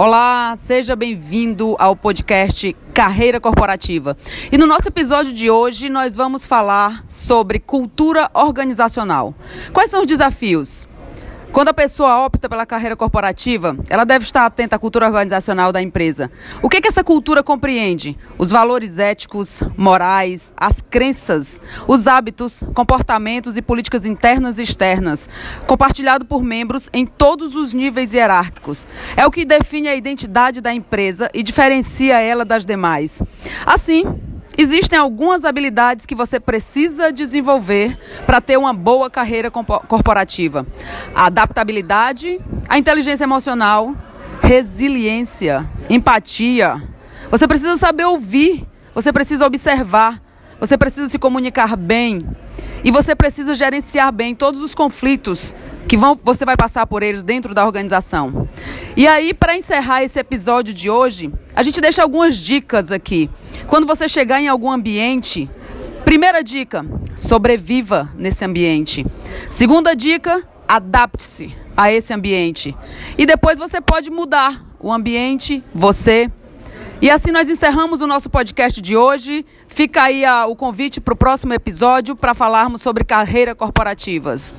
Olá, seja bem-vindo ao podcast Carreira Corporativa. E no nosso episódio de hoje nós vamos falar sobre cultura organizacional. Quais são os desafios? Quando a pessoa opta pela carreira corporativa, ela deve estar atenta à cultura organizacional da empresa. O que, que essa cultura compreende? Os valores éticos, morais, as crenças, os hábitos, comportamentos e políticas internas e externas, compartilhado por membros em todos os níveis hierárquicos. É o que define a identidade da empresa e diferencia ela das demais. Assim, Existem algumas habilidades que você precisa desenvolver para ter uma boa carreira corporativa: a adaptabilidade, a inteligência emocional, resiliência, empatia. Você precisa saber ouvir, você precisa observar, você precisa se comunicar bem e você precisa gerenciar bem todos os conflitos que vão, você vai passar por eles dentro da organização. E aí, para encerrar esse episódio de hoje, a gente deixa algumas dicas aqui. Quando você chegar em algum ambiente, primeira dica: sobreviva nesse ambiente. Segunda dica: adapte-se a esse ambiente. E depois você pode mudar o ambiente, você. E assim nós encerramos o nosso podcast de hoje. Fica aí a, o convite para o próximo episódio para falarmos sobre carreiras corporativas.